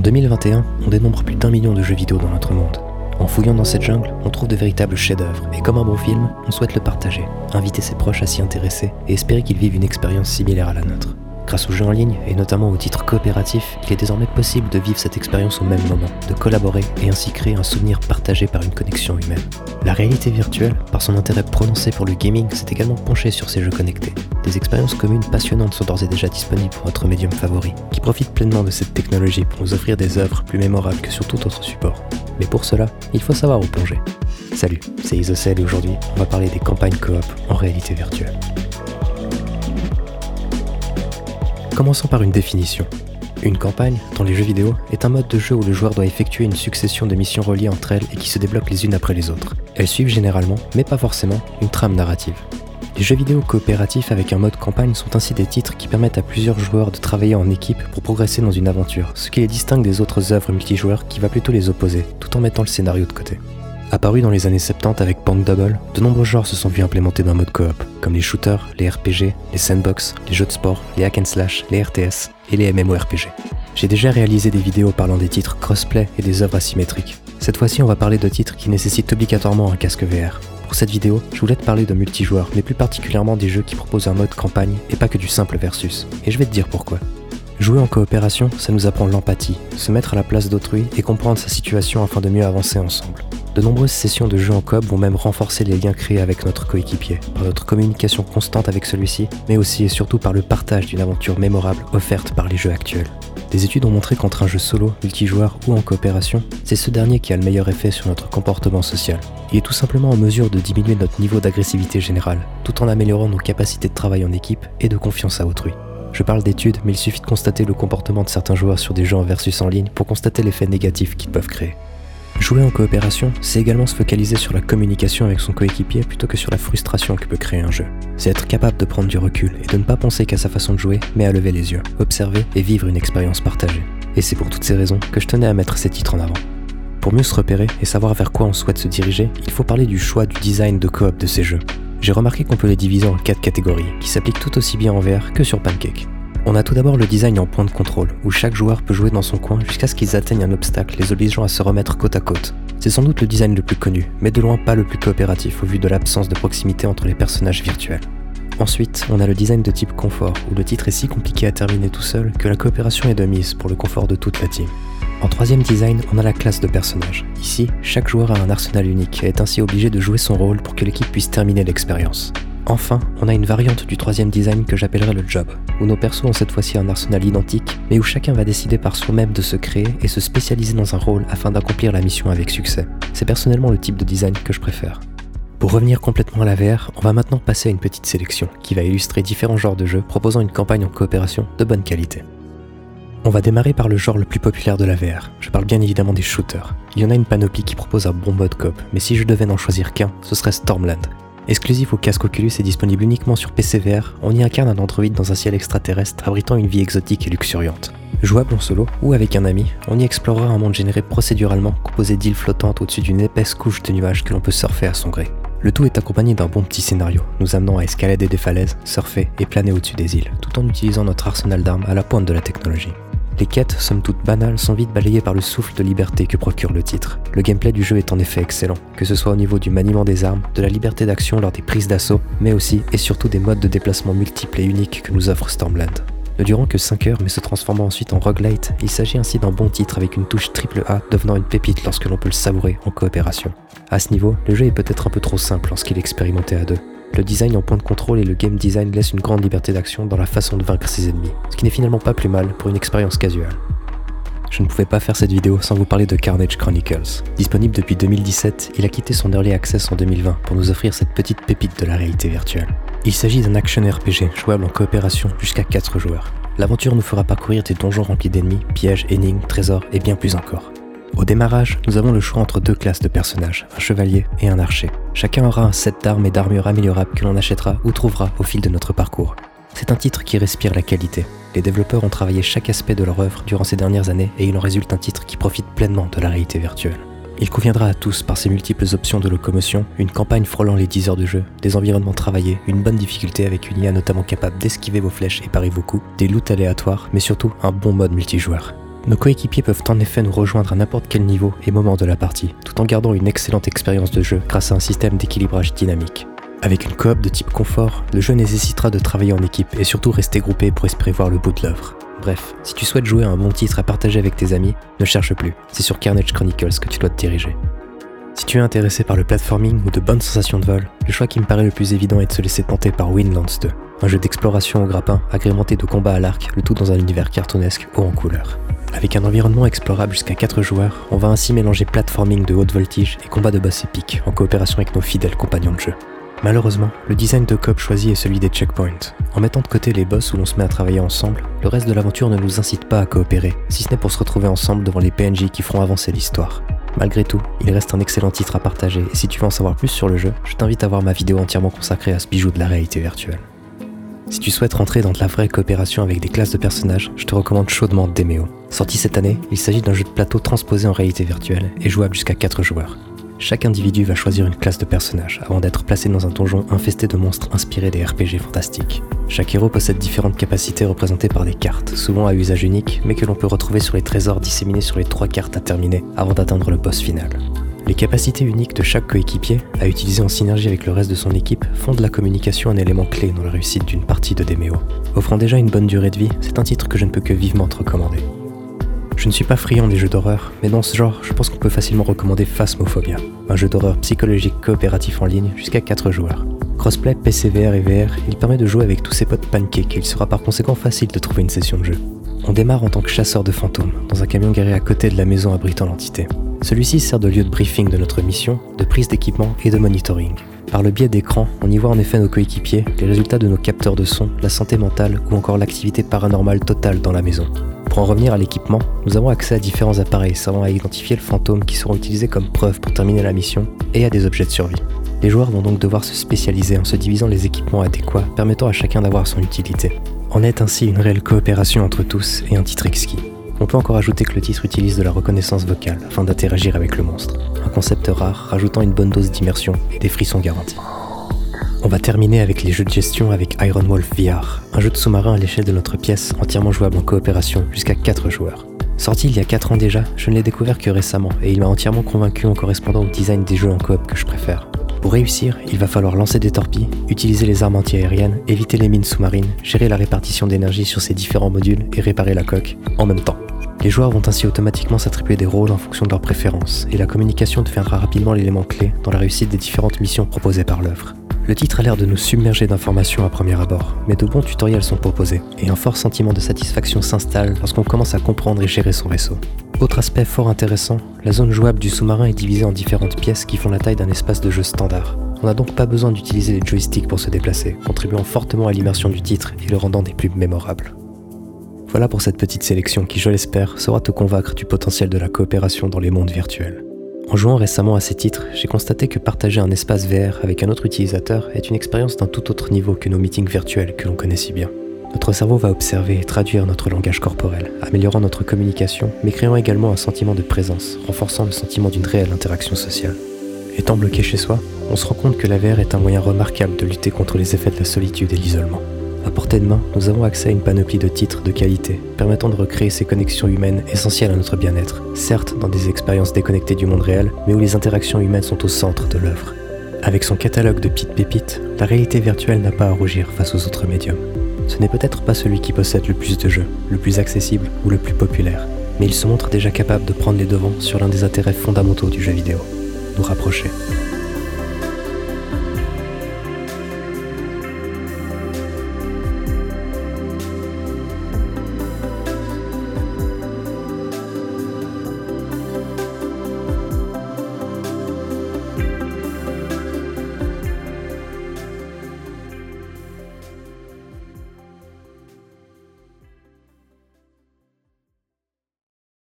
En 2021, on dénombre plus d'un million de jeux vidéo dans notre monde. En fouillant dans cette jungle, on trouve de véritables chefs-d'œuvre, et comme un bon film, on souhaite le partager, inviter ses proches à s'y intéresser et espérer qu'ils vivent une expérience similaire à la nôtre. Grâce aux jeux en ligne, et notamment aux titres coopératifs, il est désormais possible de vivre cette expérience au même moment, de collaborer et ainsi créer un souvenir partagé par une connexion humaine. La réalité virtuelle, par son intérêt prononcé pour le gaming, s'est également penchée sur ces jeux connectés. Des expériences communes passionnantes sont d'ores et déjà disponibles pour votre médium favori, qui profite pleinement de cette technologie pour nous offrir des œuvres plus mémorables que sur tout autre support. Mais pour cela, il faut savoir où plonger. Salut, c'est Isocel et aujourd'hui, on va parler des campagnes coop en réalité virtuelle. Commençons par une définition. Une campagne, dans les jeux vidéo, est un mode de jeu où le joueur doit effectuer une succession de missions reliées entre elles et qui se débloquent les unes après les autres. Elles suivent généralement, mais pas forcément, une trame narrative. Les jeux vidéo coopératifs avec un mode campagne sont ainsi des titres qui permettent à plusieurs joueurs de travailler en équipe pour progresser dans une aventure, ce qui les distingue des autres œuvres multijoueurs qui va plutôt les opposer, tout en mettant le scénario de côté. Apparu dans les années 70 avec Punk Double, de nombreux genres se sont vus implémentés dans mode coop, comme les shooters, les RPG, les sandbox, les jeux de sport, les hack and slash, les RTS et les MMORPG. J'ai déjà réalisé des vidéos parlant des titres crossplay et des œuvres asymétriques. Cette fois-ci, on va parler de titres qui nécessitent obligatoirement un casque VR. Pour cette vidéo, je voulais te parler de multijoueurs, mais plus particulièrement des jeux qui proposent un mode campagne et pas que du simple versus. Et je vais te dire pourquoi. Jouer en coopération, ça nous apprend l'empathie, se mettre à la place d'autrui et comprendre sa situation afin de mieux avancer ensemble. De nombreuses sessions de jeu en coop vont même renforcer les liens créés avec notre coéquipier, par notre communication constante avec celui-ci, mais aussi et surtout par le partage d'une aventure mémorable offerte par les jeux actuels. Des études ont montré qu'entre un jeu solo, multijoueur ou en coopération, c'est ce dernier qui a le meilleur effet sur notre comportement social. Il est tout simplement en mesure de diminuer notre niveau d'agressivité générale, tout en améliorant nos capacités de travail en équipe et de confiance à autrui. Je parle d'études, mais il suffit de constater le comportement de certains joueurs sur des jeux en versus en ligne pour constater l'effet négatif qu'ils peuvent créer. Jouer en coopération, c'est également se focaliser sur la communication avec son coéquipier plutôt que sur la frustration que peut créer un jeu. C'est être capable de prendre du recul et de ne pas penser qu'à sa façon de jouer, mais à lever les yeux, observer et vivre une expérience partagée. Et c'est pour toutes ces raisons que je tenais à mettre ces titres en avant. Pour mieux se repérer et savoir vers quoi on souhaite se diriger, il faut parler du choix du design de coop de ces jeux. J'ai remarqué qu'on peut les diviser en quatre catégories, qui s'appliquent tout aussi bien en VR que sur Pancake. On a tout d'abord le design en point de contrôle, où chaque joueur peut jouer dans son coin jusqu'à ce qu'ils atteignent un obstacle les obligeant à se remettre côte à côte. C'est sans doute le design le plus connu, mais de loin pas le plus coopératif au vu de l'absence de proximité entre les personnages virtuels. Ensuite, on a le design de type confort, où le titre est si compliqué à terminer tout seul que la coopération est de mise pour le confort de toute la team. En troisième design, on a la classe de personnage. Ici, chaque joueur a un arsenal unique et est ainsi obligé de jouer son rôle pour que l'équipe puisse terminer l'expérience. Enfin, on a une variante du troisième design que j'appellerai le job, où nos persos ont cette fois-ci un arsenal identique, mais où chacun va décider par soi-même de se créer et se spécialiser dans un rôle afin d'accomplir la mission avec succès. C'est personnellement le type de design que je préfère. Pour revenir complètement à la VR, on va maintenant passer à une petite sélection qui va illustrer différents genres de jeux proposant une campagne en coopération de bonne qualité. On va démarrer par le genre le plus populaire de la VR. Je parle bien évidemment des shooters. Il y en a une panoplie qui propose un bon mode coop, mais si je devais n'en choisir qu'un, ce serait Stormland. Exclusif au casque Oculus et disponible uniquement sur PC VR, on y incarne un androïde dans un ciel extraterrestre abritant une vie exotique et luxuriante. Jouable en solo ou avec un ami, on y explorera un monde généré procéduralement composé d'îles flottantes au-dessus d'une épaisse couche de nuages que l'on peut surfer à son gré. Le tout est accompagné d'un bon petit scénario, nous amenant à escalader des falaises, surfer et planer au-dessus des îles, tout en utilisant notre arsenal d'armes à la pointe de la technologie. Les quêtes, somme toute banales, sont vite balayées par le souffle de liberté que procure le titre. Le gameplay du jeu est en effet excellent, que ce soit au niveau du maniement des armes, de la liberté d'action lors des prises d'assaut, mais aussi et surtout des modes de déplacement multiples et uniques que nous offre Stormland. Ne durant que 5 heures mais se transformant ensuite en roguelite, il s'agit ainsi d'un bon titre avec une touche triple A devenant une pépite lorsque l'on peut le savourer en coopération. À ce niveau, le jeu est peut-être un peu trop simple lorsqu'il est expérimenté à deux. Le design en point de contrôle et le game design laissent une grande liberté d'action dans la façon de vaincre ses ennemis, ce qui n'est finalement pas plus mal pour une expérience casuale. Je ne pouvais pas faire cette vidéo sans vous parler de Carnage Chronicles. Disponible depuis 2017, il a quitté son early access en 2020 pour nous offrir cette petite pépite de la réalité virtuelle. Il s'agit d'un action RPG jouable en coopération jusqu'à 4 joueurs. L'aventure nous fera parcourir des donjons remplis d'ennemis, pièges, énigmes, trésors et bien plus encore. Au démarrage, nous avons le choix entre deux classes de personnages, un chevalier et un archer. Chacun aura un set d'armes et d'armures améliorables que l'on achètera ou trouvera au fil de notre parcours. C'est un titre qui respire la qualité. Les développeurs ont travaillé chaque aspect de leur œuvre durant ces dernières années et il en résulte un titre qui profite pleinement de la réalité virtuelle. Il conviendra à tous par ses multiples options de locomotion, une campagne frôlant les 10 heures de jeu, des environnements travaillés, une bonne difficulté avec une IA notamment capable d'esquiver vos flèches et parer vos coups, des loots aléatoires, mais surtout un bon mode multijoueur. Nos coéquipiers peuvent en effet nous rejoindre à n'importe quel niveau et moment de la partie, tout en gardant une excellente expérience de jeu grâce à un système d'équilibrage dynamique. Avec une coop de type confort, le jeu nécessitera de travailler en équipe et surtout rester groupé pour espérer voir le bout de l'œuvre. Bref, si tu souhaites jouer à un bon titre à partager avec tes amis, ne cherche plus, c'est sur Carnage Chronicles que tu dois te diriger. Si tu es intéressé par le platforming ou de bonnes sensations de vol, le choix qui me paraît le plus évident est de se laisser tenter par Winlands 2, un jeu d'exploration au grappin agrémenté de combats à l'arc, le tout dans un univers cartoonesque haut en couleurs. Avec un environnement explorable jusqu'à 4 joueurs, on va ainsi mélanger platforming de haute voltige et combat de boss épiques en coopération avec nos fidèles compagnons de jeu. Malheureusement, le design de coop choisi est celui des checkpoints. En mettant de côté les boss où l'on se met à travailler ensemble, le reste de l'aventure ne nous incite pas à coopérer, si ce n'est pour se retrouver ensemble devant les PNJ qui feront avancer l'histoire. Malgré tout, il reste un excellent titre à partager et si tu veux en savoir plus sur le jeu, je t'invite à voir ma vidéo entièrement consacrée à ce bijou de la réalité virtuelle. Si tu souhaites rentrer dans de la vraie coopération avec des classes de personnages, je te recommande chaudement Demeo. Sorti cette année, il s'agit d'un jeu de plateau transposé en réalité virtuelle et jouable jusqu'à 4 joueurs. Chaque individu va choisir une classe de personnage avant d'être placé dans un donjon infesté de monstres inspirés des RPG fantastiques. Chaque héros possède différentes capacités représentées par des cartes, souvent à usage unique, mais que l'on peut retrouver sur les trésors disséminés sur les trois cartes à terminer avant d'atteindre le boss final. Les capacités uniques de chaque coéquipier, à utiliser en synergie avec le reste de son équipe, font de la communication un élément clé dans la réussite d'une partie de Demeo. Offrant déjà une bonne durée de vie, c'est un titre que je ne peux que vivement te recommander. Je ne suis pas friand des jeux d'horreur, mais dans ce genre, je pense qu'on peut facilement recommander Phasmophobia, un jeu d'horreur psychologique coopératif en ligne jusqu'à 4 joueurs. Crossplay PCVR et VR, il permet de jouer avec tous ses potes pancake et il sera par conséquent facile de trouver une session de jeu. On démarre en tant que chasseur de fantômes, dans un camion garé à côté de la maison abritant l'entité. Celui-ci sert de lieu de briefing de notre mission, de prise d'équipement et de monitoring. Par le biais d'écran, on y voit en effet nos coéquipiers, les résultats de nos capteurs de son, la santé mentale ou encore l'activité paranormale totale dans la maison. Pour en revenir à l'équipement, nous avons accès à différents appareils servant à identifier le fantôme qui seront utilisés comme preuve pour terminer la mission et à des objets de survie. Les joueurs vont donc devoir se spécialiser en se divisant les équipements adéquats permettant à chacun d'avoir son utilité. En est ainsi une réelle coopération entre tous et un titre exquis. On peut encore ajouter que le titre utilise de la reconnaissance vocale afin d'interagir avec le monstre, un concept rare rajoutant une bonne dose d'immersion et des frissons garantis. On va terminer avec les jeux de gestion avec Iron Wolf VR, un jeu de sous-marin à l'échelle de notre pièce entièrement jouable en coopération jusqu'à 4 joueurs. Sorti il y a 4 ans déjà, je ne l'ai découvert que récemment et il m'a entièrement convaincu en correspondant au design des jeux en coop que je préfère. Pour réussir, il va falloir lancer des torpilles, utiliser les armes antiaériennes, éviter les mines sous-marines, gérer la répartition d'énergie sur ces différents modules et réparer la coque en même temps. Les joueurs vont ainsi automatiquement s'attribuer des rôles en fonction de leurs préférences, et la communication deviendra rapidement l'élément clé dans la réussite des différentes missions proposées par l'œuvre. Le titre a l'air de nous submerger d'informations à premier abord, mais de bons tutoriels sont proposés, et un fort sentiment de satisfaction s'installe lorsqu'on commence à comprendre et gérer son vaisseau. Autre aspect fort intéressant, la zone jouable du sous-marin est divisée en différentes pièces qui font la taille d'un espace de jeu standard. On n'a donc pas besoin d'utiliser les joysticks pour se déplacer, contribuant fortement à l'immersion du titre et le rendant des plus mémorables. Voilà pour cette petite sélection qui, je l'espère, saura te convaincre du potentiel de la coopération dans les mondes virtuels. En jouant récemment à ces titres, j'ai constaté que partager un espace VR avec un autre utilisateur est une expérience d'un tout autre niveau que nos meetings virtuels que l'on connaît si bien. Notre cerveau va observer et traduire notre langage corporel, améliorant notre communication, mais créant également un sentiment de présence, renforçant le sentiment d'une réelle interaction sociale. Étant bloqué chez soi, on se rend compte que la VR est un moyen remarquable de lutter contre les effets de la solitude et l'isolement. À portée de main, nous avons accès à une panoplie de titres de qualité, permettant de recréer ces connexions humaines essentielles à notre bien-être, certes dans des expériences déconnectées du monde réel, mais où les interactions humaines sont au centre de l'œuvre. Avec son catalogue de petites pépites, la réalité virtuelle n'a pas à rougir face aux autres médiums. Ce n'est peut-être pas celui qui possède le plus de jeux, le plus accessible ou le plus populaire, mais il se montre déjà capable de prendre les devants sur l'un des intérêts fondamentaux du jeu vidéo, nous rapprocher.